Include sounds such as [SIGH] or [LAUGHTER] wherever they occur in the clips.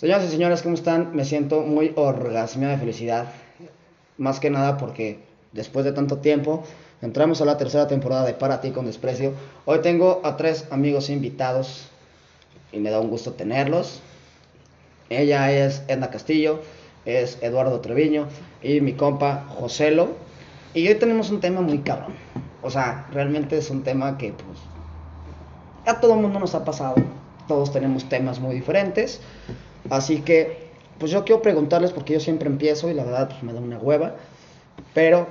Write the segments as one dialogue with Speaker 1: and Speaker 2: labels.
Speaker 1: Señoras y señores, ¿cómo están? Me siento muy orgasmeado de felicidad. Más que nada porque después de tanto tiempo entramos a la tercera temporada de Para ti con desprecio. Hoy tengo a tres amigos invitados y me da un gusto tenerlos. Ella es Edna Castillo, es Eduardo Treviño y mi compa Joselo. Y hoy tenemos un tema muy cabrón. O sea, realmente es un tema que pues a todo el mundo nos ha pasado. Todos tenemos temas muy diferentes. Así que, pues yo quiero preguntarles, porque yo siempre empiezo y la verdad pues me da una hueva. Pero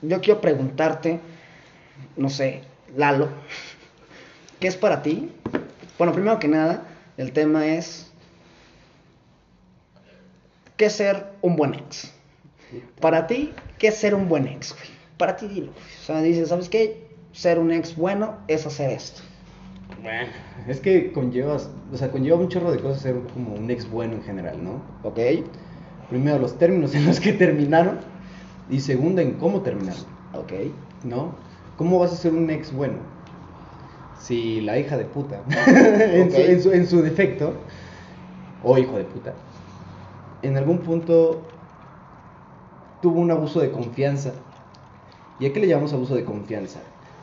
Speaker 1: yo quiero preguntarte, no sé, Lalo, [LAUGHS] ¿qué es para ti? Bueno, primero que nada, el tema es, ¿qué es ser un buen ex? Para ti, ¿qué es ser un buen ex? Para ti, dilo. O sea, dices, ¿sabes qué? Ser un ex bueno es hacer esto.
Speaker 2: Bueno, es que conllevas, o sea, conlleva un chorro de cosas ser como un ex bueno en general, ¿no?
Speaker 1: ¿Ok?
Speaker 2: Primero, los términos en los que terminaron. Y segundo, en cómo terminaron,
Speaker 1: ¿Ok?
Speaker 2: ¿no? ¿Cómo vas a ser un ex bueno? Si la hija de puta, [LAUGHS] en, su, en su- en su defecto, o hijo de puta, en algún punto tuvo un abuso de confianza. ¿Y a qué le llamamos abuso de confianza?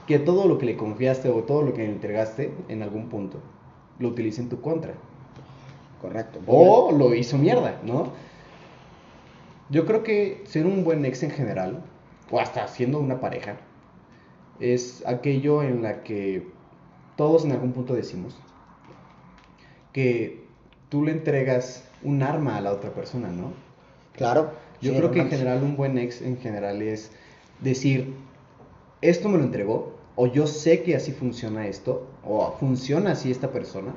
Speaker 2: Que todo lo que le confiaste o todo lo que le entregaste en algún punto lo utilice en tu contra.
Speaker 1: Correcto.
Speaker 2: O lo hizo mierda, ¿no? Yo creo que ser un buen ex en general, o hasta siendo una pareja, es aquello en la que todos en algún punto decimos que tú le entregas un arma a la otra persona, ¿no?
Speaker 1: Claro.
Speaker 2: Yo
Speaker 1: sí,
Speaker 2: creo que en general un buen ex en general es decir, esto me lo entregó, o yo sé que así funciona esto, o funciona así esta persona,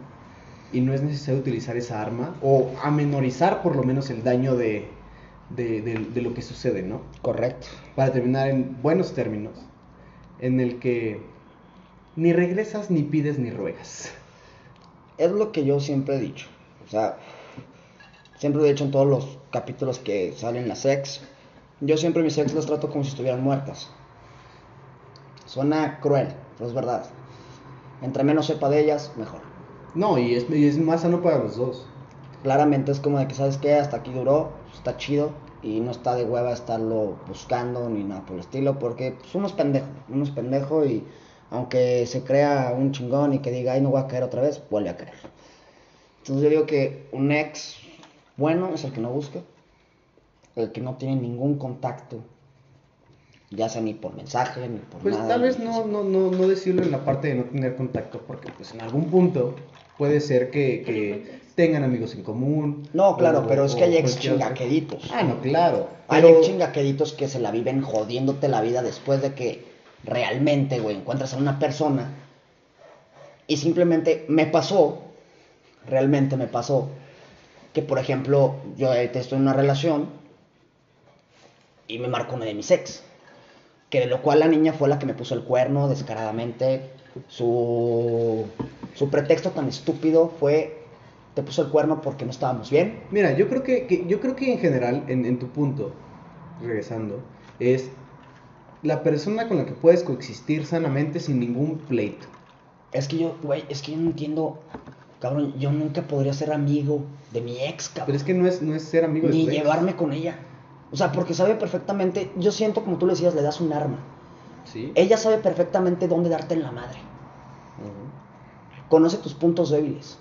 Speaker 2: y no es necesario utilizar esa arma, o amenorizar por lo menos el daño de, de, de- de lo que sucede, ¿no?
Speaker 1: Correcto.
Speaker 2: Para terminar en buenos términos, en el que ni regresas, ni pides, ni ruegas.
Speaker 1: Es lo que yo siempre he dicho. O sea, siempre lo he dicho en todos los capítulos que salen las ex. Yo siempre mis ex las trato como si estuvieran muertas. Suena cruel, pero es verdad. Entre menos sepa de ellas, mejor.
Speaker 2: No, y es, y es más sano para los dos.
Speaker 1: Claramente es como de que, ¿sabes qué? Hasta aquí duró, está chido. Y no está de hueva estarlo buscando ni nada por el estilo. Porque pues, uno es pendejo. Uno es pendejo y aunque se crea un chingón y que diga, ay, no voy a caer otra vez, vuelve a caer. Entonces yo digo que un ex bueno es el que no busca, el que no tiene ningún contacto, ya sea ni por mensaje, ni por
Speaker 2: Pues
Speaker 1: nada.
Speaker 2: tal vez no, no, no, no decirlo en la parte de no tener contacto, porque pues en algún punto puede ser que, que tengan amigos en común.
Speaker 1: No, claro,
Speaker 2: o-
Speaker 1: pero es que hay ex chingaqueditos.
Speaker 2: Ah, no, claro.
Speaker 1: Hay
Speaker 2: Pero,
Speaker 1: ex chingaqueditos que se la viven jodiéndote la vida después de que realmente, güey, encuentras a una persona y simplemente me pasó, realmente me pasó, que por ejemplo, yo ahorita estoy en una relación y me marcó una de mis ex, que de lo cual la niña fue la que me puso el cuerno descaradamente, su, su pretexto tan estúpido fue, te puso el cuerno porque no estábamos bien,
Speaker 2: Mira, yo creo que, que- yo creo que en general, en, en tu punto, regresando, es la persona con la que puedes coexistir sanamente sin ningún pleito.
Speaker 1: Es que yo, güey, es que yo no entiendo, cabrón, yo nunca podría ser amigo de mi ex,
Speaker 2: Pero
Speaker 1: cabrón.
Speaker 2: es que no es, no es ser amigo de
Speaker 1: Ni
Speaker 2: tu ex.
Speaker 1: llevarme con ella. O sea, porque sabe perfectamente, yo siento como tú le decías, le das un arma.
Speaker 2: Sí.
Speaker 1: Ella sabe perfectamente dónde darte en la madre. Conoce tus puntos débiles.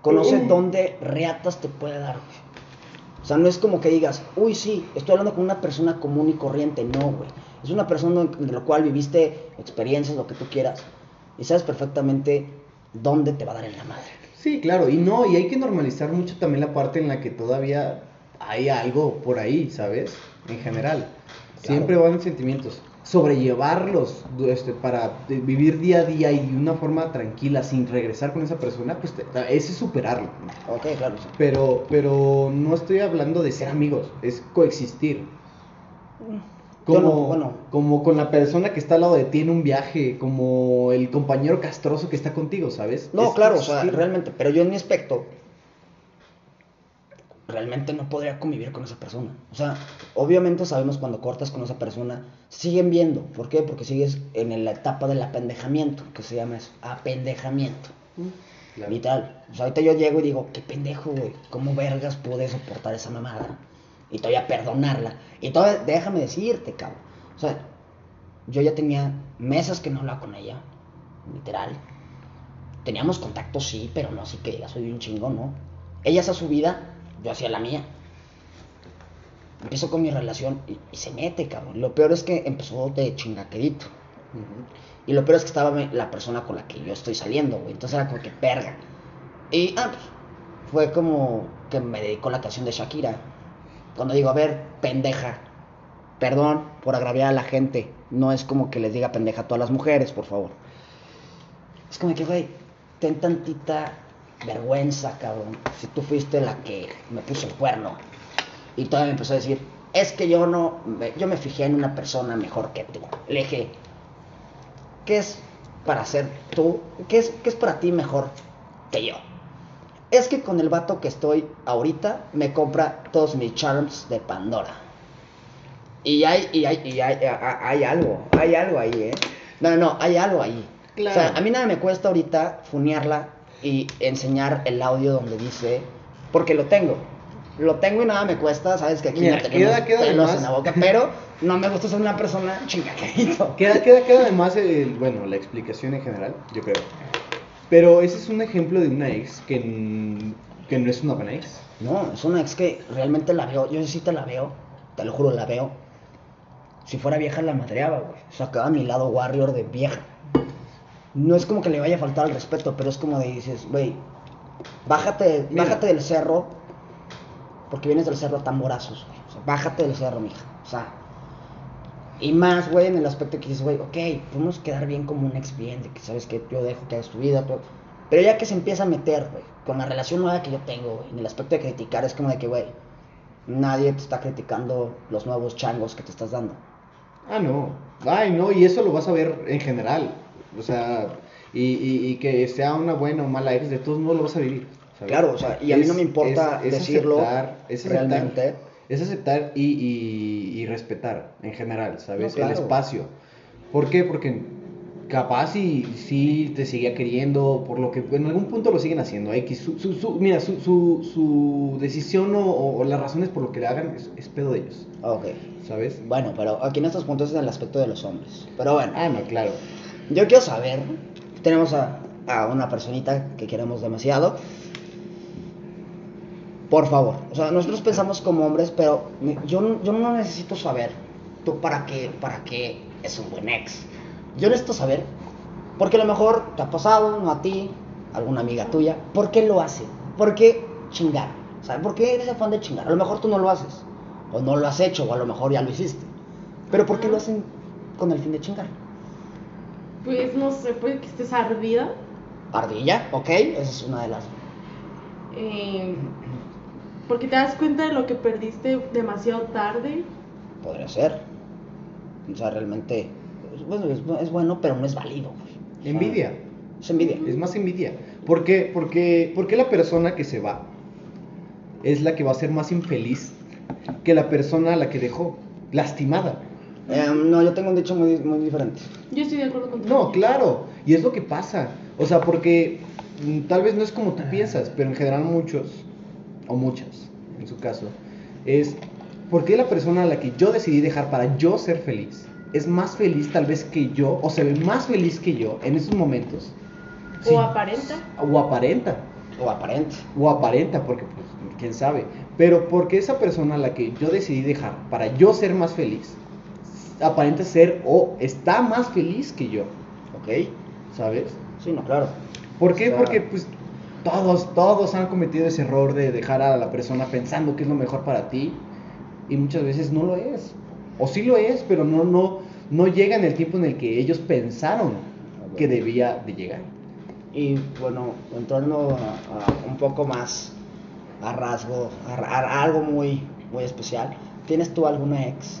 Speaker 1: Conoce dónde reatas te puede dar, güey. O sea, no es como que digas, uy, sí, estoy hablando con una persona común y corriente. No, güey. Es una persona de la cual viviste experiencias, lo que tú quieras. Y sabes perfectamente dónde te va a dar en la madre.
Speaker 2: Sí, claro, y no, y hay que normalizar mucho también la parte en la que todavía hay algo por ahí, ¿sabes? En general. Siempre van sentimientos. Sobrellevarlos este, para de- vivir día a día y de una forma tranquila, sin regresar con esa persona, pues te- ese es superarlo.
Speaker 1: Ok, claro.
Speaker 2: Pero, pero no estoy hablando de ser amigos, es coexistir. Como,
Speaker 1: no, bueno.
Speaker 2: como con la persona que está al lado de ti en un viaje, como el compañero castroso que está contigo, ¿sabes?
Speaker 1: No,
Speaker 2: Es
Speaker 1: claro, o sea, realmente, pero yo en mi aspecto, realmente no podría convivir con esa persona. O sea, obviamente sabemos cuando cortas con esa persona, siguen viendo. ¿Por qué? Porque sigues en la etapa del apendejamiento, que se llama eso, apendejamiento.
Speaker 2: Claro.
Speaker 1: Literal. O sea, ahorita yo llego y digo, qué pendejo, güey. ¿Cómo vergas pude soportar esa mamada? Y todavía perdonarla. Y todavía, déjame decirte, cabrón. O sea, yo ya tenía meses que no hablaba con ella. Literal. Teníamos contacto, sí, pero no así que diga, soy un chingo, ¿no? Ella hacía su vida, yo hacía la mía. Empiezo con mi relación y, se mete, cabrón. Lo peor es que empezó de chingaquerito. Y lo peor es que estaba la persona con la que yo estoy saliendo, güey. Entonces era como que perga. Y ah, pues, fue como que me dedicó la canción de Shakira. Cuando digo, a ver, pendeja. Perdón por agraviar a la gente. No es como que les diga pendeja a todas las mujeres, por favor. Es como que, güey, ten tantita vergüenza, cabrón. Si tú fuiste la que me puso el cuerno. Y todavía me empezó a decir, es que yo no, me- yo me fijé en una persona mejor que tú. Le dije, ¿qué es para ser tú? ¿Qué es, qué es para ti mejor que yo? Es que con el vato que estoy ahorita me compra todos mis charms de Pandora. Y hay, y hay, y hay, hay- hay algo, hay algo ahí, ¿eh? No, no, no, hay algo ahí.
Speaker 2: Claro.
Speaker 1: O sea, a mí nada me cuesta ahorita funearla y enseñar el audio donde dice, porque lo tengo. Lo tengo y nada me cuesta, sabes que aquí
Speaker 2: Mira,
Speaker 1: no tenemos
Speaker 2: queda- queda
Speaker 1: pelos
Speaker 2: además-
Speaker 1: en la boca, pero [LAUGHS] no me gusta ser una persona chingaquerito.
Speaker 2: Queda, queda, queda además, el, bueno, la explicación en general, yo creo. Pero ese es un ejemplo de una ex que, que no es una buena ex.
Speaker 1: No, es una ex que realmente la veo, yo sí te la veo, te lo juro, la veo. Si fuera vieja la madreaba, güey. Sacaba mi lado warrior de vieja. No es como que le vaya a faltar el respeto, pero es como de dices, güey, bájate,
Speaker 2: Mira.
Speaker 1: bájate del cerro, porque vienes del cerro a tamborazos, güey. O sea, bájate del cerro, mija. O sea, y más, güey, en el aspecto que dices, güey, ok, podemos quedar bien como un ex bien, de que sabes que yo dejo que hagas tu vida, todo. Pero ya que se empieza a meter, güey, con la relación nueva que yo tengo, güey, en el aspecto de criticar, es como de que, güey, nadie te está criticando los nuevos changos que te estás dando.
Speaker 2: Ah, no. Ay, no, y eso lo vas a ver en general. O sea, y, y, y que sea una buena o mala ex, de todos modos lo vas a vivir. ¿sabes?
Speaker 1: Claro, o sea, y a mí no me
Speaker 2: Es-
Speaker 1: importa
Speaker 2: es- es
Speaker 1: decirlo
Speaker 2: aceptar- es aceptar,
Speaker 1: realmente.
Speaker 2: Es aceptar y, y, y respetar en general, ¿sabes?
Speaker 1: No, claro.
Speaker 2: El espacio. ¿Por qué? Porque capaz y sí te seguía queriendo, por lo que en algún punto lo siguen haciendo. X, su, su, su- mira, su, su, su decisión o, o las razones por lo que le hagan es, es pedo de ellos,
Speaker 1: Ok.
Speaker 2: ¿sabes?
Speaker 1: Bueno, pero aquí en estos puntos es el aspecto de los hombres. Pero bueno,
Speaker 2: Ah, no, claro.
Speaker 1: Yo quiero saber, tenemos a, una personita que queremos demasiado. Por favor, o sea, nosotros pensamos como hombres, pero yo, yo no necesito saber tú para qué, para qué es un buen ex. Yo necesito saber, porque a lo mejor te ha pasado, no a ti, alguna amiga tuya, ¿por qué lo hace? ¿Por qué chingar? O sea, ¿por qué eres afán de chingar? A lo mejor tú no lo haces, o no lo has hecho, o a lo mejor ya lo hiciste. Pero ¿por qué lo hacen con el fin de chingar?
Speaker 3: Pues no sé, puede que estés ardida.
Speaker 1: Ardilla, ok, esa es una de las.
Speaker 3: eh, porque te das cuenta de lo que perdiste demasiado tarde.
Speaker 1: Podría ser. O sea, realmente. Bueno, es, es bueno, pero no es válido. güey. O sea,
Speaker 2: Envidia.
Speaker 1: Es envidia.
Speaker 2: Es más envidia. ¿Por qué? Porque, porque la persona que se va es la que va a ser más infeliz que la persona a la que dejó lastimada.
Speaker 1: Eh, no, yo tengo un dicho muy, muy diferente.
Speaker 3: Yo estoy de acuerdo contigo.
Speaker 2: No, claro. Y es lo que pasa. O sea, porque mm, tal vez no es como tú piensas, pero en general muchos, o muchas, en su caso, es porque la persona a la que yo decidí dejar para yo ser feliz es más feliz tal vez que yo, o se ve más feliz que yo en esos momentos.
Speaker 3: O
Speaker 2: Sí.
Speaker 3: aparenta.
Speaker 2: O aparenta.
Speaker 1: O aparente.
Speaker 2: o aparenta, porque pues, quién sabe. Pero porque esa persona a la que yo decidí dejar para yo ser más feliz, aparenta ser o está más feliz que yo,
Speaker 1: Ok.
Speaker 2: ¿sabes?
Speaker 1: Sí, no, claro.
Speaker 2: ¿Por qué?
Speaker 1: O sea-
Speaker 2: Porque pues todos, todos han cometido ese error de dejar a la persona pensando que es lo mejor para ti y muchas veces no lo es. O sí lo es, pero no, no, no llega en el tiempo en el que ellos pensaron que debía de llegar.
Speaker 1: Y bueno, entrando a, a un poco más a rasgo, a algo muy, muy especial. ¿Tienes tú alguna ex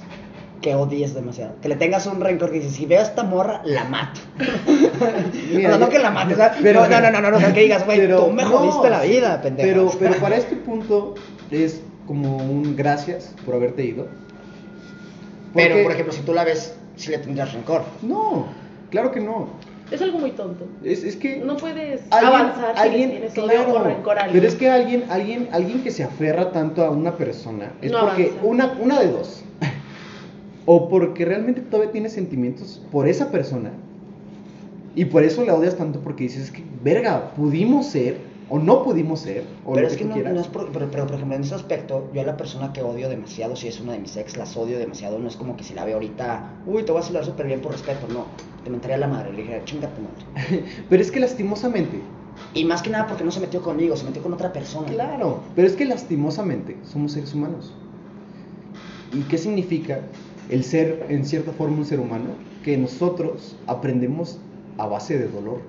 Speaker 1: que odies demasiado? Que le tengas un rencor que dices, si veo a esta morra, la mato. [LAUGHS]
Speaker 2: Mira,
Speaker 1: no, no que la mates, o sea, [LAUGHS]
Speaker 2: pero-
Speaker 1: no, no, no, no, no, no, que digas, güey, tú me
Speaker 2: no,
Speaker 1: jodiste la vida, pendejo.
Speaker 2: Pero, pero [LAUGHS] para este punto es como un gracias por haberte ido.
Speaker 1: Pero, por ejemplo, si tú la ves, si le tendrías rencor.
Speaker 2: No, claro que no.
Speaker 3: Es algo muy tonto.
Speaker 2: Es, es que
Speaker 3: No puedes
Speaker 2: alguien-
Speaker 3: avanzar si
Speaker 2: alguien-
Speaker 3: le tienes
Speaker 2: claro,
Speaker 3: odio o rencor a alguien.
Speaker 2: Pero es que alguien, alguien, alguien que se aferra tanto a una persona es
Speaker 3: No
Speaker 2: porque
Speaker 3: avanza.
Speaker 2: una, una de dos. O porque realmente todavía tiene sentimientos por esa persona. Y por eso la odias tanto porque dices es que, verga, pudimos ser o no pudimos ser. O
Speaker 1: Pero
Speaker 2: lo
Speaker 1: es que no, es por, pero, pero, por ejemplo, en ese aspecto, yo a la persona que odio demasiado, si es una de mis ex, las odio demasiado. No es como que si la veo ahorita, uy, te voy a saludar súper bien por respeto. No, te mentaría la madre. Le dije, chinga tu madre. [LAUGHS]
Speaker 2: Pero es que lastimosamente,
Speaker 1: Y más que nada porque no se metió conmigo, se metió con otra persona.
Speaker 2: Claro, pero es que lastimosamente somos seres humanos. ¿Y qué significa el ser, en cierta forma, un ser humano? Que nosotros aprendemos a base de dolor.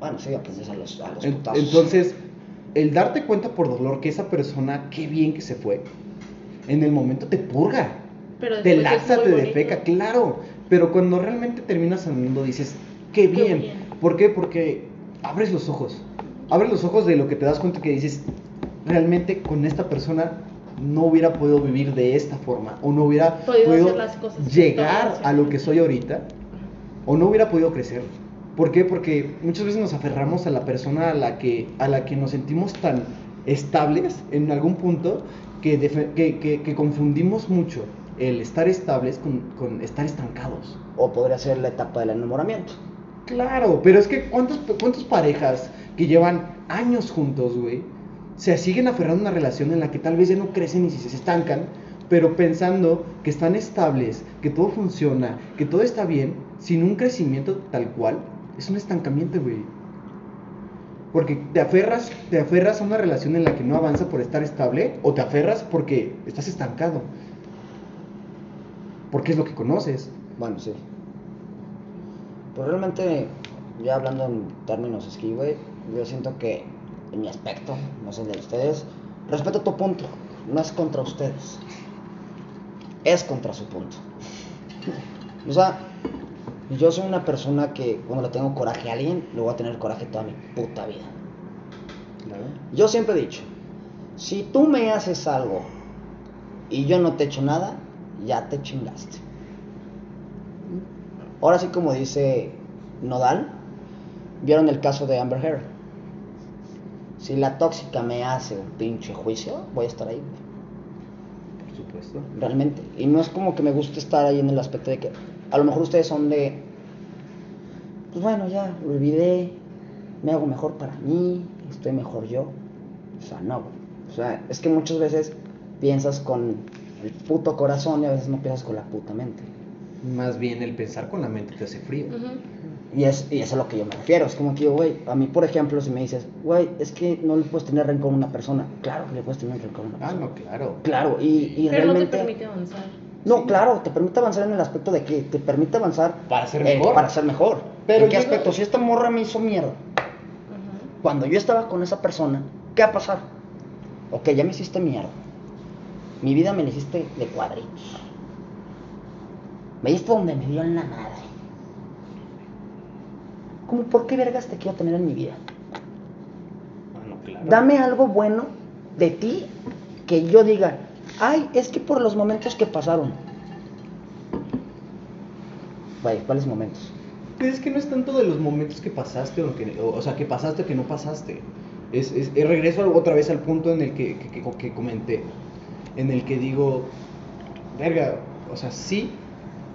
Speaker 1: Bueno, sí, aprendes a los, a los
Speaker 2: En-
Speaker 1: putazos.
Speaker 2: Entonces, el darte cuenta por dolor que esa persona, qué bien que se fue, en el momento te purga,
Speaker 3: Pero
Speaker 2: te laxa, te defeca, claro. Pero cuando realmente terminas sanando, dices, qué
Speaker 3: Qué
Speaker 2: bien.
Speaker 3: bien.
Speaker 2: ¿Por qué? Porque abres los ojos. Abres los ojos de lo que te das cuenta que dices, realmente con esta persona no hubiera podido vivir de esta forma, o no hubiera
Speaker 3: Podido
Speaker 2: podido
Speaker 3: hacer las cosas
Speaker 2: llegar a lo que soy ahorita, o no hubiera podido crecer. ¿Por qué? Porque muchas veces nos aferramos a la persona a la que, a la que nos sentimos tan estables en algún punto que, que- que confundimos mucho el estar estables con, con estar estancados.
Speaker 1: O podría ser la etapa del enamoramiento.
Speaker 2: Claro, pero es que ¿cuántas, cuántas parejas que llevan años juntos, güey, se siguen aferrando a una relación en la que tal vez ya no crecen y se estancan, pero pensando que están estables, que todo funciona, que todo está bien, sin un crecimiento tal cual, es un estancamiento, güey. Porque te aferras, te aferras a una relación en la que no avanza por estar estable, o te aferras porque estás estancado. Porque es lo que conoces.
Speaker 1: Bueno, sí. Pero realmente, ya hablando en términos esquí, güey, yo siento que en mi aspecto, no sé el de ustedes, respeto tu punto, no es contra ustedes, es contra su punto. O sea, yo soy una persona que cuando le tengo coraje a alguien, le voy a tener coraje toda mi puta vida. Yo siempre he dicho, si tú me haces algo y yo no te echo nada, ya te chingaste. Ahora sí como dice Nodal, vieron el caso de Amber Heard. Si la tóxica me hace un pinche juicio, voy a estar ahí. güey.
Speaker 2: Por supuesto.
Speaker 1: Realmente. Y no es como que me guste estar ahí en el aspecto de que a lo mejor ustedes son de, pues bueno, ya, lo olvidé, me hago mejor para mí, estoy mejor yo. O sea, no, güey. O sea, es que muchas veces piensas con el puto corazón y a veces no piensas con la puta mente.
Speaker 2: Más bien el pensar con la mente te hace frío.
Speaker 1: Y es, y es a lo que yo me refiero. Es como que, güey, a mí, por ejemplo, si me dices, güey, es que no le puedes tener rencor a una persona. Claro que le puedes tener rencor a una
Speaker 2: Ah,
Speaker 1: persona.
Speaker 2: no, claro.
Speaker 1: Claro, y, y
Speaker 3: Pero no te
Speaker 1: realmente.
Speaker 3: permite avanzar.
Speaker 1: No,
Speaker 2: Sí.
Speaker 1: claro, te permite avanzar en el aspecto de que te permite avanzar
Speaker 2: Para ser
Speaker 1: eh,
Speaker 2: mejor.
Speaker 1: para ser mejor.
Speaker 2: Pero
Speaker 1: ¿En qué aspecto? Si esta morra me hizo mierda, cuando yo estaba con esa persona, ¿qué va a pasar? Ok, ya me hiciste mierda. Mi vida me la hiciste de cuadritos. Me diste donde me dio en la madre. ¿Cómo por qué vergas te quiero tener en mi vida?
Speaker 2: Ah, no, claro.
Speaker 1: Dame algo bueno de ti que yo diga, ay, es que por los momentos que pasaron. Güey, ¿cuáles momentos?
Speaker 2: Es que no es tanto de los momentos que pasaste o, que, o, o sea, que pasaste o que no pasaste. Es, es, es regreso otra vez al punto en el que, que- que comenté. En el que digo, verga, o sea, sí,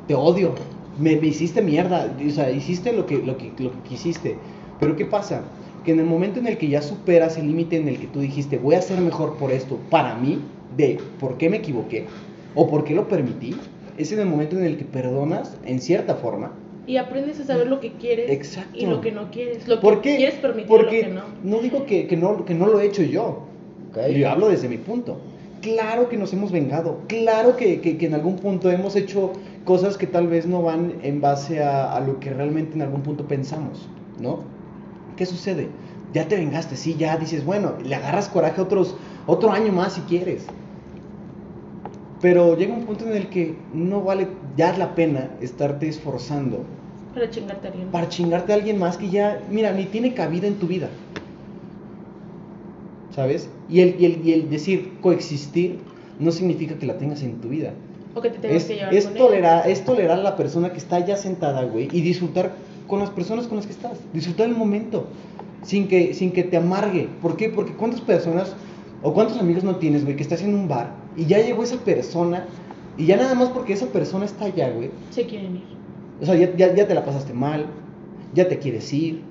Speaker 2: te odio. Me, me hiciste mierda. O sea, hiciste lo que, lo, que, lo que quisiste. Pero ¿qué pasa? Que en el momento en el que ya superas el límite en el que tú dijiste, voy a ser mejor por esto, para mí, de por qué me equivoqué o por qué lo permití, es en el momento en el que perdonas, en cierta forma,
Speaker 3: Y aprendes a saber lo que quieres
Speaker 2: Exacto.
Speaker 3: y lo que no quieres. Lo que
Speaker 2: ¿Por qué?
Speaker 3: quieres permitir
Speaker 2: Porque
Speaker 3: y lo que no.
Speaker 2: digo que, que no, que no lo he hecho yo. Yo hablo desde mi punto. Claro que nos hemos vengado. Claro que, que- que en algún punto hemos hecho cosas que tal vez no van en base a, a lo que realmente en algún punto pensamos, ¿no? ¿Qué sucede? Ya te vengaste, sí, ya dices, bueno, le agarras coraje otros, otro año más si quieres. Pero llega un punto en el que no vale ya la pena estarte esforzando
Speaker 3: Para chingarte a alguien.
Speaker 2: para chingarte a alguien más que ya, mira, ni tiene cabida en tu vida. ¿Sabes? Y el, y el, y el decir coexistir no significa que la tengas en tu vida.
Speaker 3: O que te tengas
Speaker 2: Es,
Speaker 3: que llevar
Speaker 2: es
Speaker 3: con
Speaker 2: tolerar,
Speaker 3: ella.
Speaker 2: es tolerar a la persona que está ya sentada, güey, y disfrutar con las personas con las que estás. Disfrutar el momento, sin que, sin que te amargue. ¿Por qué? Porque cuántas personas o cuántos amigos no tienes, güey, que estás en un bar y ya llegó esa persona y ya nada más porque esa persona está allá, güey.
Speaker 3: Se quieren ir.
Speaker 2: O sea, ya, ya, ya te la pasaste mal, ya te quieres ir,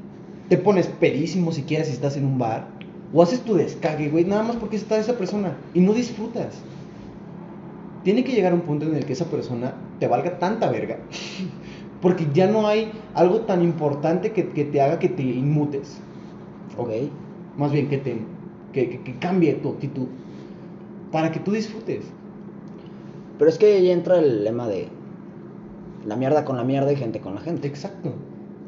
Speaker 2: te pones pedísimo si quieres si estás en un bar, o haces tu descague, güey, nada más porque está esa persona y no disfrutas. Tiene que llegar un punto en el que esa persona te valga tanta verga, [LAUGHS] porque ya no hay algo tan importante que, que te haga que te inmutes,
Speaker 1: Ok.
Speaker 2: más bien que te que, que- que cambie tu actitud, para que tú disfrutes.
Speaker 1: Pero es que ahí entra el lema de la mierda con la mierda y gente con la gente.
Speaker 2: Exacto.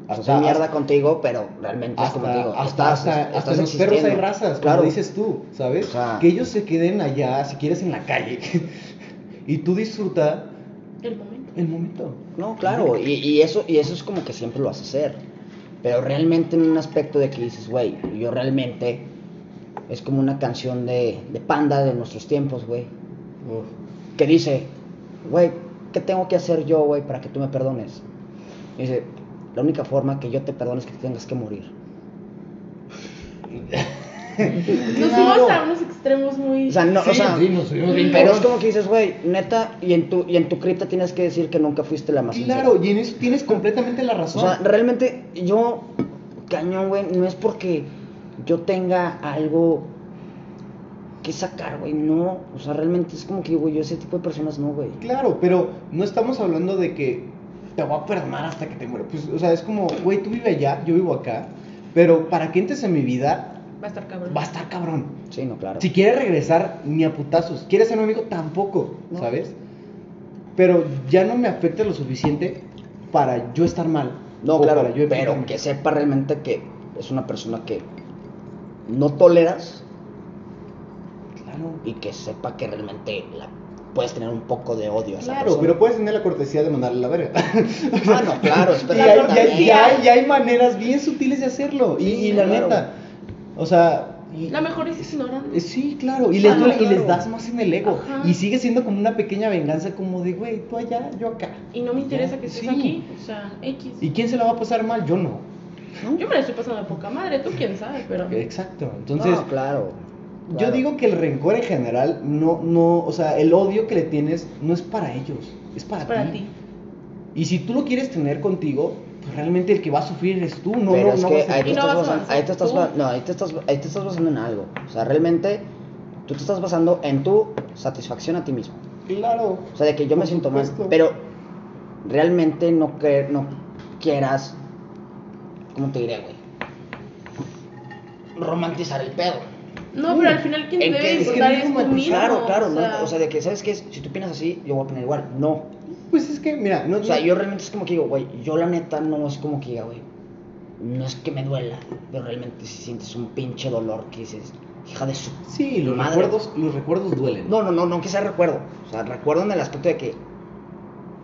Speaker 1: O sea, soy mierda contigo, pero realmente es
Speaker 2: hasta, hasta,
Speaker 1: estás,
Speaker 2: hasta-
Speaker 1: estás
Speaker 2: hasta en los perros hay razas,
Speaker 1: claro.
Speaker 2: como dices tú, ¿sabes?
Speaker 1: O sea-
Speaker 2: que ellos se queden allá, si quieres, en la calle. [LAUGHS] y tú disfruta
Speaker 3: El momento.
Speaker 2: el momento.
Speaker 1: No, claro, y, y eso, y eso es como que siempre lo vas a hacer. Pero realmente en un aspecto de que dices, güey, yo realmente es como una canción de, de panda de nuestros tiempos, güey. Que dice, güey, ¿qué tengo que hacer yo, güey, para que tú me perdones? Y dice, la única forma que yo te perdone es que te tengas que morir.
Speaker 3: Nos
Speaker 2: Claro.
Speaker 3: fuimos a unos extremos muy.
Speaker 1: O sea, no, o sea,
Speaker 2: sí, nos subimos bien
Speaker 1: pero es como que dices, güey, neta, y en tu, y en tu cripta tienes que decir que nunca fuiste la más sincera.
Speaker 2: Claro, y en eso tienes completamente la
Speaker 1: O
Speaker 2: razón.
Speaker 1: sea, realmente yo, cañón, güey, no es porque yo tenga algo que sacar, güey, no. O sea, realmente es como que, güey, yo ese tipo de personas no, güey.
Speaker 2: Claro, pero no estamos hablando de que te voy a perdonar hasta que te muera. Pues, o sea, es como, güey, tú vives allá, yo vivo acá, pero para que entres en mi vida,
Speaker 3: Va a estar cabrón.
Speaker 2: va a estar cabrón.
Speaker 1: Sí, no, claro.
Speaker 2: Si quieres regresar, ni a putazos. ¿Quieres ser mi amigo? Tampoco,
Speaker 1: No.
Speaker 2: ¿sabes? Pero ya no me afecta lo suficiente para yo estar mal.
Speaker 1: No, claro,
Speaker 2: yo
Speaker 1: pero que sepa realmente que es una persona que no toleras
Speaker 2: Claro,
Speaker 1: y que sepa que realmente la puedes tener un poco de odio a esa
Speaker 2: claro
Speaker 1: persona.
Speaker 2: pero puedes tener la cortesía de mandarle a la verga. [LAUGHS]
Speaker 1: Ah, no, claro,
Speaker 2: Y hay, ya,
Speaker 3: cortesía.
Speaker 2: ya hay, ya hay maneras bien sutiles de hacerlo. Y,
Speaker 1: Sí,
Speaker 2: y la
Speaker 1: claro.
Speaker 2: neta, o sea... y-
Speaker 3: La mejor es ignorando.
Speaker 2: Eh, Sí, claro, y
Speaker 3: Ah,
Speaker 2: les, duele- y
Speaker 1: claro.
Speaker 2: les das más en el ego.
Speaker 3: Ajá.
Speaker 2: Y sigue siendo como una pequeña venganza, como de, güey, tú allá, yo acá.
Speaker 3: Y no me interesa
Speaker 2: Ya,
Speaker 3: que estés
Speaker 2: sí.
Speaker 3: aquí. O sea, X.
Speaker 2: ¿Y quién se la va a pasar mal? Yo no.
Speaker 3: Yo me la estoy pasando de poca madre, tú quién sabe, pero.
Speaker 2: Exacto. Entonces,
Speaker 1: No, claro.
Speaker 2: Yo
Speaker 1: claro.
Speaker 2: digo que el rencor en general, no, no, o sea, el odio que le tienes no es para ellos, es para,
Speaker 3: Es para
Speaker 2: ti.
Speaker 3: ti.
Speaker 2: Y si tú lo quieres tener contigo, pues realmente el que va a sufrir eres tú, no,
Speaker 1: Pero
Speaker 2: no,
Speaker 1: es
Speaker 2: no
Speaker 1: que
Speaker 2: vas a-
Speaker 1: ahí te,
Speaker 3: Y no
Speaker 1: basando, ahí te estás
Speaker 3: tú.
Speaker 1: no, ahí te estás ahí te estás basando en algo. O sea, realmente tú te estás basando en tu satisfacción a ti mismo.
Speaker 2: Claro.
Speaker 1: O sea, de que yo me siento mal, pero realmente no que no quieras ¿cómo te diré, güey? Romantizar el pedo.
Speaker 3: No, pero al final quien
Speaker 1: ¿En
Speaker 3: debe
Speaker 1: qué? Es que
Speaker 3: disfrutar
Speaker 2: no
Speaker 3: es,
Speaker 2: es
Speaker 3: tú mismo.
Speaker 1: Claro, claro,
Speaker 3: o
Speaker 1: no,
Speaker 3: sea,
Speaker 1: o sea, de que sabes que si tú piensas así, yo voy a opinar igual. No.
Speaker 2: Pues es que, mira, no,
Speaker 1: O sea,
Speaker 2: no-
Speaker 1: yo realmente es como que digo, güey, yo la neta no es como que diga, güey, no es que me duela, pero realmente si sientes un pinche dolor que dices, hija de su
Speaker 2: Sí, los
Speaker 1: madre.
Speaker 2: recuerdos, los recuerdos duelen.
Speaker 1: No, no, no, no que sea recuerdo. O sea, recuerdo en el aspecto de que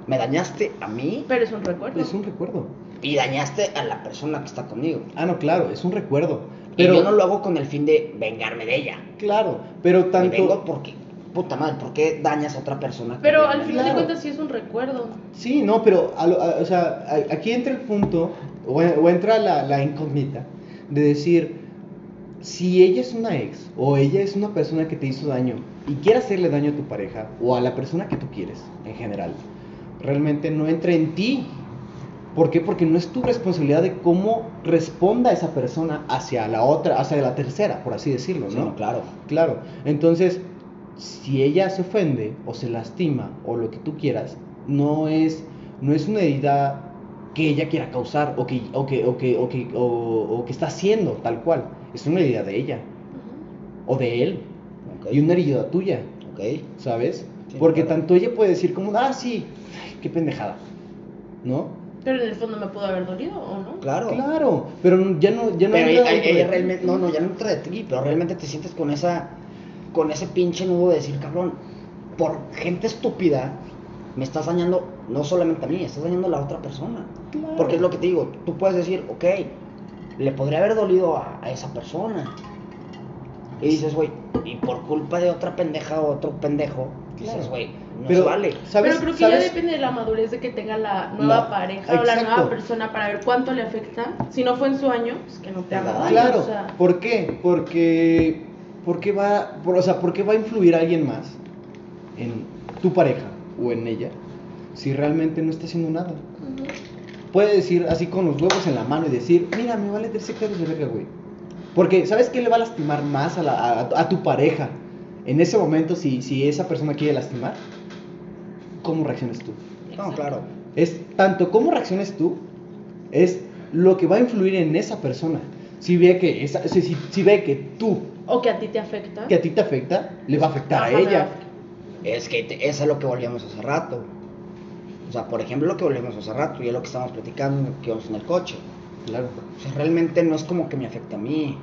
Speaker 1: me dañaste a mí
Speaker 3: Pero es un recuerdo.
Speaker 2: Es un recuerdo.
Speaker 1: y dañaste a la persona que está conmigo.
Speaker 2: Ah, no, claro, es un recuerdo.
Speaker 1: Y
Speaker 2: Pero
Speaker 1: yo no lo hago con el fin de vengarme de ella.
Speaker 2: Claro, pero
Speaker 1: Me
Speaker 2: tanto
Speaker 1: vengo porque, puta madre, ¿por qué dañas a otra persona?
Speaker 3: Pero al final
Speaker 2: Claro.
Speaker 3: de cuentas sí es un recuerdo.
Speaker 2: Sí, no, pero a lo- a- o sea, a- aquí entra el punto o, o entra la, la incógnita de decir si ella es una ex o ella es una persona que te hizo daño y quiere hacerle daño a tu pareja o a la persona que tú quieres en general, realmente no entra en ti. ¿Por qué? Porque no es tu responsabilidad de cómo responda esa persona hacia la otra, hacia la tercera, por así decirlo,
Speaker 1: Sí,
Speaker 2: ¿no?
Speaker 1: claro.
Speaker 2: Claro. Entonces, si ella se ofende o se lastima o lo que tú quieras, no es, no es una herida que ella quiera causar o que, o que, o que, o que, o- o que está haciendo tal cual. Es una herida de ella o de él y una herida tuya. ¿sabes?
Speaker 1: Sí,
Speaker 2: Porque
Speaker 1: claro.
Speaker 2: tanto ella puede decir como, ah, sí, qué pendejada, ¿no?
Speaker 3: Pero en el fondo me pudo haber dolido, ¿o no?
Speaker 1: Claro.
Speaker 2: Claro, pero ya no, ya no
Speaker 1: pero
Speaker 2: entra
Speaker 1: ella,
Speaker 2: dentro
Speaker 1: ella
Speaker 2: de-
Speaker 1: realmente, no, no, ya no entra de ti, pero realmente te sientes con esa, con ese pinche nudo de decir, cabrón, por gente estúpida, me estás dañando no solamente a mí, estás dañando a la otra persona.
Speaker 2: Claro.
Speaker 1: Porque es lo que te digo, tú puedes decir, ok, le podría haber dolido a, a esa persona. Y dices, güey, y por culpa de otra pendeja o otro pendejo, dices, güey, no
Speaker 2: Pero,
Speaker 1: se vale.
Speaker 2: ¿sabes?
Speaker 3: Pero creo que
Speaker 2: ¿sabes?
Speaker 3: ya depende de la madurez de que tenga la nueva
Speaker 2: La-
Speaker 3: pareja o la
Speaker 2: exacto.
Speaker 3: nueva persona para ver cuánto le afecta. Si no fue en su año, pues que no te haga daño.
Speaker 2: Claro,
Speaker 3: o sea.
Speaker 2: ¿por qué? Porque, porque va, por, o sea, porque va a influir alguien más en tu pareja o en ella si realmente no está haciendo nada. Puede decir así con los huevos en la mano y decir, mira, me vale tres hectáreas de verga, güey. Porque, ¿sabes qué le va a lastimar más a, la- a- a tu pareja en ese momento si, si esa persona quiere lastimar? ¿Cómo reacciones tú?
Speaker 1: No, claro.
Speaker 2: Es tanto cómo reacciones tú, es lo que va a influir en esa persona. Si ve que, esa, si, si- si ve que tú,
Speaker 3: O que a ti te afecta.
Speaker 2: que a ti te afecta, le va a afectar a ella.
Speaker 1: Es que te- eso es lo que volvíamos hace rato. O sea, por ejemplo, lo que volvíamos hace rato y es lo que estábamos platicando, que íbamos en el coche.
Speaker 2: Claro.
Speaker 1: O sea, realmente no es como que me afecte a mí.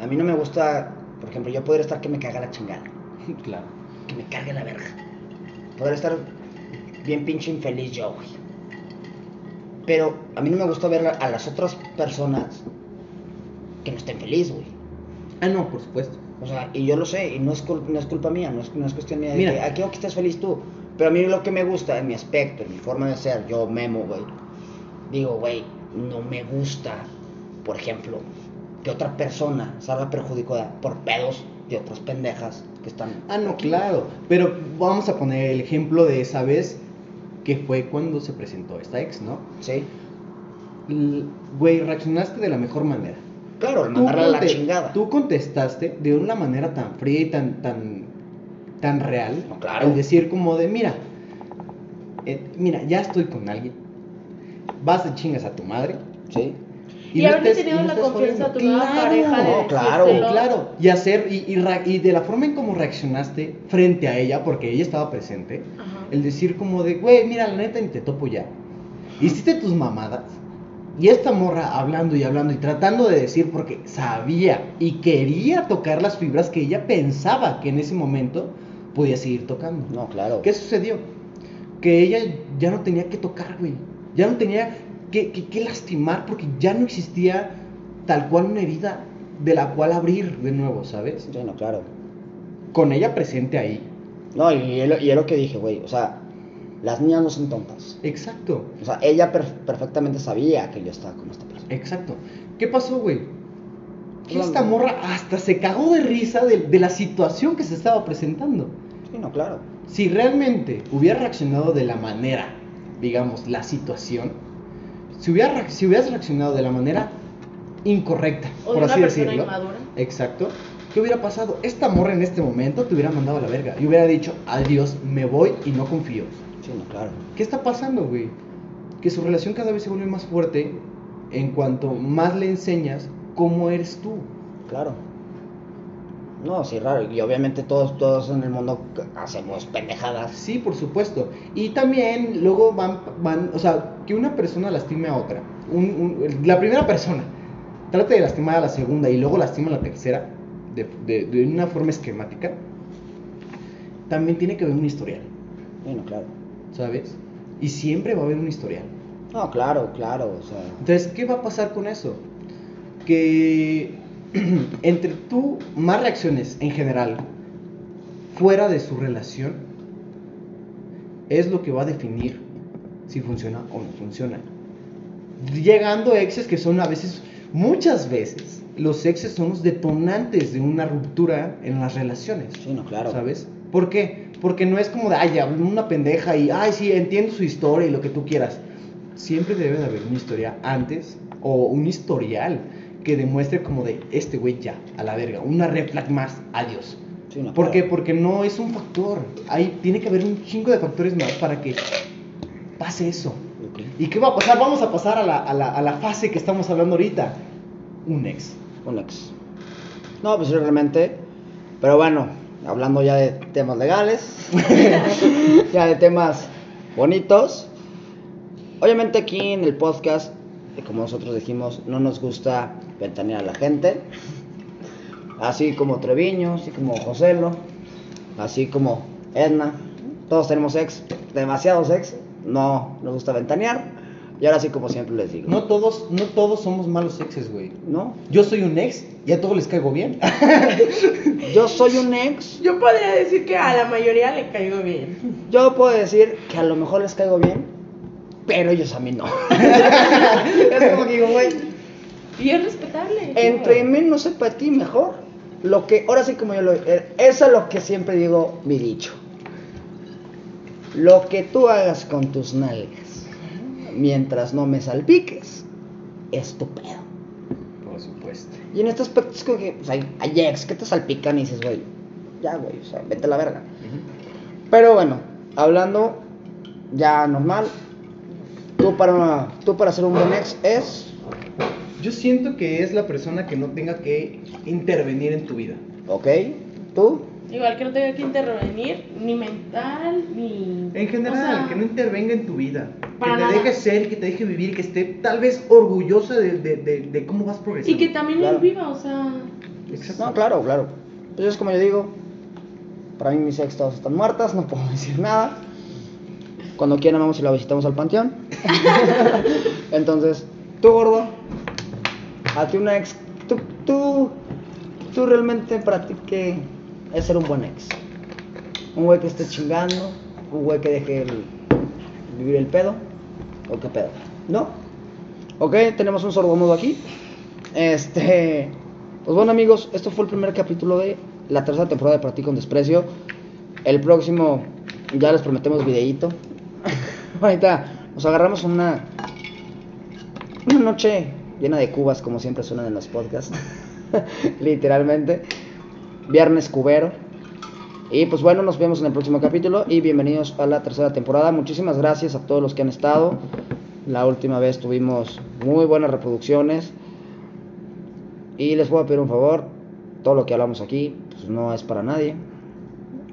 Speaker 1: A mí no me gusta, por ejemplo, yo podría estar que me caga la chingada. [LAUGHS]
Speaker 2: Claro.
Speaker 1: Que me cargue la verga. Podría estar bien pinche infeliz yo, güey. Pero a mí no me gusta ver a, las otras personas que no estén felices, güey.
Speaker 2: Ah, no, por supuesto.
Speaker 1: O sea, y yo lo sé, y no es, cul- no es culpa mía, no es, no es cuestión mía de
Speaker 2: Mira.
Speaker 1: que, ah, quiero que estés feliz tú. Pero a mí lo que me gusta, en mi aspecto, en mi forma de ser, yo memo, güey. Digo, güey, no me gusta, por ejemplo, que otra persona salga perjudicada por pedos de otras pendejas que están.
Speaker 2: Ah, no,
Speaker 1: aquí.
Speaker 2: claro. Pero vamos a poner el ejemplo de esa vez que fue cuando se presentó esta ex, ¿no?
Speaker 1: Sí.
Speaker 2: L- Güey, reaccionaste de la mejor manera.
Speaker 1: Claro, el
Speaker 2: Tú
Speaker 1: mandarle a la chingada.
Speaker 2: Tú contestaste de una manera tan fría y tan, tan, tan real.
Speaker 1: No, claro.
Speaker 2: Al decir como de, mira, eh, mira, ya estoy con alguien. Vas de chingas a tu madre.
Speaker 1: Sí.
Speaker 3: Y
Speaker 2: no estés-
Speaker 3: tenido
Speaker 2: no
Speaker 3: la confianza a tu nueva pareja de
Speaker 1: No, claro,
Speaker 3: decírselo.
Speaker 2: Claro, y hacer, y, y ra- y de la forma en cómo reaccionaste frente a ella, porque ella estaba presente,
Speaker 3: Ajá.
Speaker 2: el decir como de, güey, mira, la neta ni te topo ya. Hiciste tus mamadas. Y esta morra hablando y hablando y tratando de decir porque sabía y quería tocar las fibras que ella pensaba que en ese momento podía seguir tocando.
Speaker 1: No, claro.
Speaker 2: ¿Qué sucedió? Que ella ya no tenía que tocar, güey. Ya no tenía que, que- que lastimar porque ya no existía tal cual una herida de la cual abrir de nuevo, ¿sabes?
Speaker 1: Sí, no, claro.
Speaker 2: Con ella presente ahí.
Speaker 1: No, y es lo, y es lo que dije, güey. O sea, las niñas no son tontas.
Speaker 2: Exacto.
Speaker 1: O sea, ella per- perfectamente sabía que yo estaba con esta persona.
Speaker 2: Exacto. ¿Qué pasó, güey? Que esta morra hasta se cagó de risa de, de la situación que se estaba presentando.
Speaker 1: Sí, no, claro.
Speaker 2: Si realmente hubiera reaccionado de la manera, digamos, la situación, si, hubiera, reac- si hubieras reaccionado de la manera incorrecta,
Speaker 3: O de
Speaker 2: por
Speaker 3: una
Speaker 2: así
Speaker 3: persona
Speaker 2: decirlo.
Speaker 3: inmadura.
Speaker 2: Exacto. ¿Qué hubiera pasado? Esta morra en este momento te hubiera mandado a la verga y hubiera dicho, adiós, me voy y no confío.
Speaker 1: Sí, no, claro.
Speaker 2: ¿Qué está pasando, güey? Que su relación cada vez se vuelve más fuerte en cuanto más le enseñas cómo eres tú.
Speaker 1: Claro. No, sí, raro. Y obviamente todos, todos en el mundo hacemos pendejadas.
Speaker 2: Sí, por supuesto. Y también luego van, van o sea, que una persona lastime a otra. Un- un- la primera persona trata de lastimar a la segunda y luego lastima a la tercera de, de- de una forma esquemática. También tiene que haber un historial,
Speaker 1: Sí, no, claro.
Speaker 2: ¿sabes? Y siempre va a haber un historial.
Speaker 1: No, claro, claro. O sea,
Speaker 2: Entonces, ¿qué va a pasar con eso? Que [CLEARS THROAT] entre tú más reacciones en general fuera de su relación es lo que va a definir si funciona o no funciona. Llegando exes que son a veces, muchas veces, los exes son los detonantes de una ruptura en las relaciones.
Speaker 1: sí, no, claro.
Speaker 2: ¿Sabes? ¿Por qué? Porque no es como de, ay, habló una pendeja y, ay, sí, entiendo su historia y lo que tú quieras. Siempre debe de haber una historia antes o un historial que demuestre como de, este güey ya, a la verga, una red flag más, adiós.
Speaker 1: Sí, no,
Speaker 2: ¿Por qué? Porque no es un factor. Hay, tiene que haber un chingo de factores más para que pase eso. ¿Y qué va a pasar? Vamos a pasar a la, a la, a la fase que estamos hablando ahorita. Un ex.
Speaker 1: Un ex. No, pues realmente. Pero bueno, hablando ya de temas legales, [LAUGHS] ya de temas bonitos. Obviamente aquí en el podcast, como nosotros dijimos, no nos gusta ventanear a la gente. Así como Treviño, así como Joselo, así como Edna. Todos tenemos ex, demasiados ex. No nos gusta ventanear. Y ahora sí, como siempre les digo.
Speaker 2: No todos, no todos somos malos exes, güey.
Speaker 1: ¿No?
Speaker 2: Yo soy un ex y a todos les caigo bien. [LAUGHS]
Speaker 1: Yo soy un ex.
Speaker 3: Yo podría decir que a la mayoría le caigo bien.
Speaker 1: Yo puedo decir que a lo mejor les caigo bien, pero ellos a mí no. [LAUGHS] [LAUGHS] es como que digo, güey,
Speaker 3: Y es respetable.
Speaker 1: entre menos sepa de ti, mejor. Lo que, ahora sí como yo lo... eh, Eso es lo que siempre digo, mi dicho. Lo que tú hagas con tus nalgas, mientras no me salpiques, es tu pedo.
Speaker 2: Por supuesto.
Speaker 1: Y en este aspecto es como que pues, hay, hay ex que te salpican y dices, güey, ya, güey, o sea, vete a la verga. Pero bueno, hablando ya normal, tú para, tú para ser un buen ex es,
Speaker 2: Yo siento que es la persona que no tenga que intervenir en tu vida.
Speaker 1: ok, tú,
Speaker 3: Igual que no tenga que intervenir, ni mental, ni.
Speaker 2: En general,
Speaker 3: o sea,
Speaker 2: que no intervenga en tu vida.
Speaker 3: para
Speaker 2: que te
Speaker 3: nada.
Speaker 2: deje ser, que te deje vivir, que esté tal vez orgullosa de, de, de, de cómo vas
Speaker 3: Y
Speaker 2: progresando.
Speaker 3: que también
Speaker 1: Claro.
Speaker 3: él viva, o sea.
Speaker 2: Exacto.
Speaker 1: no, claro, claro. Pues es como yo digo, para mí mis ex todas están muertas, no puedo [LAUGHS] decir nada. Cuando quieran vamos y la visitamos al panteón. [LAUGHS] Entonces, tú gordo, a ti una ex, tú, tú, tú realmente para ti qué es ser un buen ex. Un güey que esté chingando, un güey que deje el- vivir el pedo, o qué pedo, ¿no? Ok, tenemos un sordomudo aquí. Este, pues bueno amigos, esto fue el primer capítulo de la tercera temporada de Para ti con desprecio. El próximo ya les prometemos videíto. [LAUGHS] Ahorita nos agarramos una una noche llena de cubas como siempre suenan en los podcasts. [LAUGHS] Literalmente. Viernes cubero. Y pues bueno, nos vemos en el próximo capítulo y bienvenidos a la tercera temporada. Muchísimas gracias a todos los que han estado. La última vez tuvimos muy buenas reproducciones. Y les voy a pedir un favor, todo lo que hablamos aquí pues no es para nadie.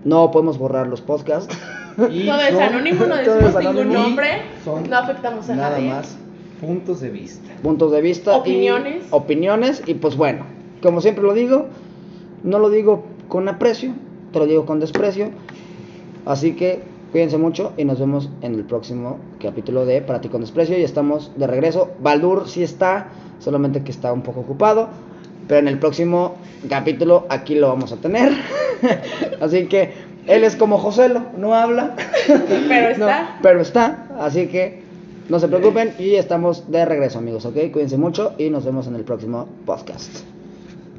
Speaker 1: No podemos borrar los podcasts. [LAUGHS]
Speaker 2: Y
Speaker 3: Todo es anónimo, no [LAUGHS] decimos ningún nombre, no afectamos a
Speaker 2: nada
Speaker 3: nadie.
Speaker 2: más puntos de vista.
Speaker 1: puntos de vista y
Speaker 3: Opiniones.
Speaker 1: opiniones y pues bueno, como siempre lo digo, no lo digo con aprecio, te lo digo con desprecio. Así que cuídense mucho y nos vemos en el próximo capítulo de Para ti con desprecio y estamos de regreso. Baldur sí está, solamente que está un poco ocupado, pero en el próximo capítulo aquí lo vamos a tener. [LAUGHS] Así que él es como Joselo, no habla.
Speaker 3: Pero [LAUGHS]
Speaker 1: No,
Speaker 3: está.
Speaker 1: pero está, así que no se preocupen y estamos de regreso amigos, ¿ok? Cuídense mucho y nos vemos en el próximo podcast.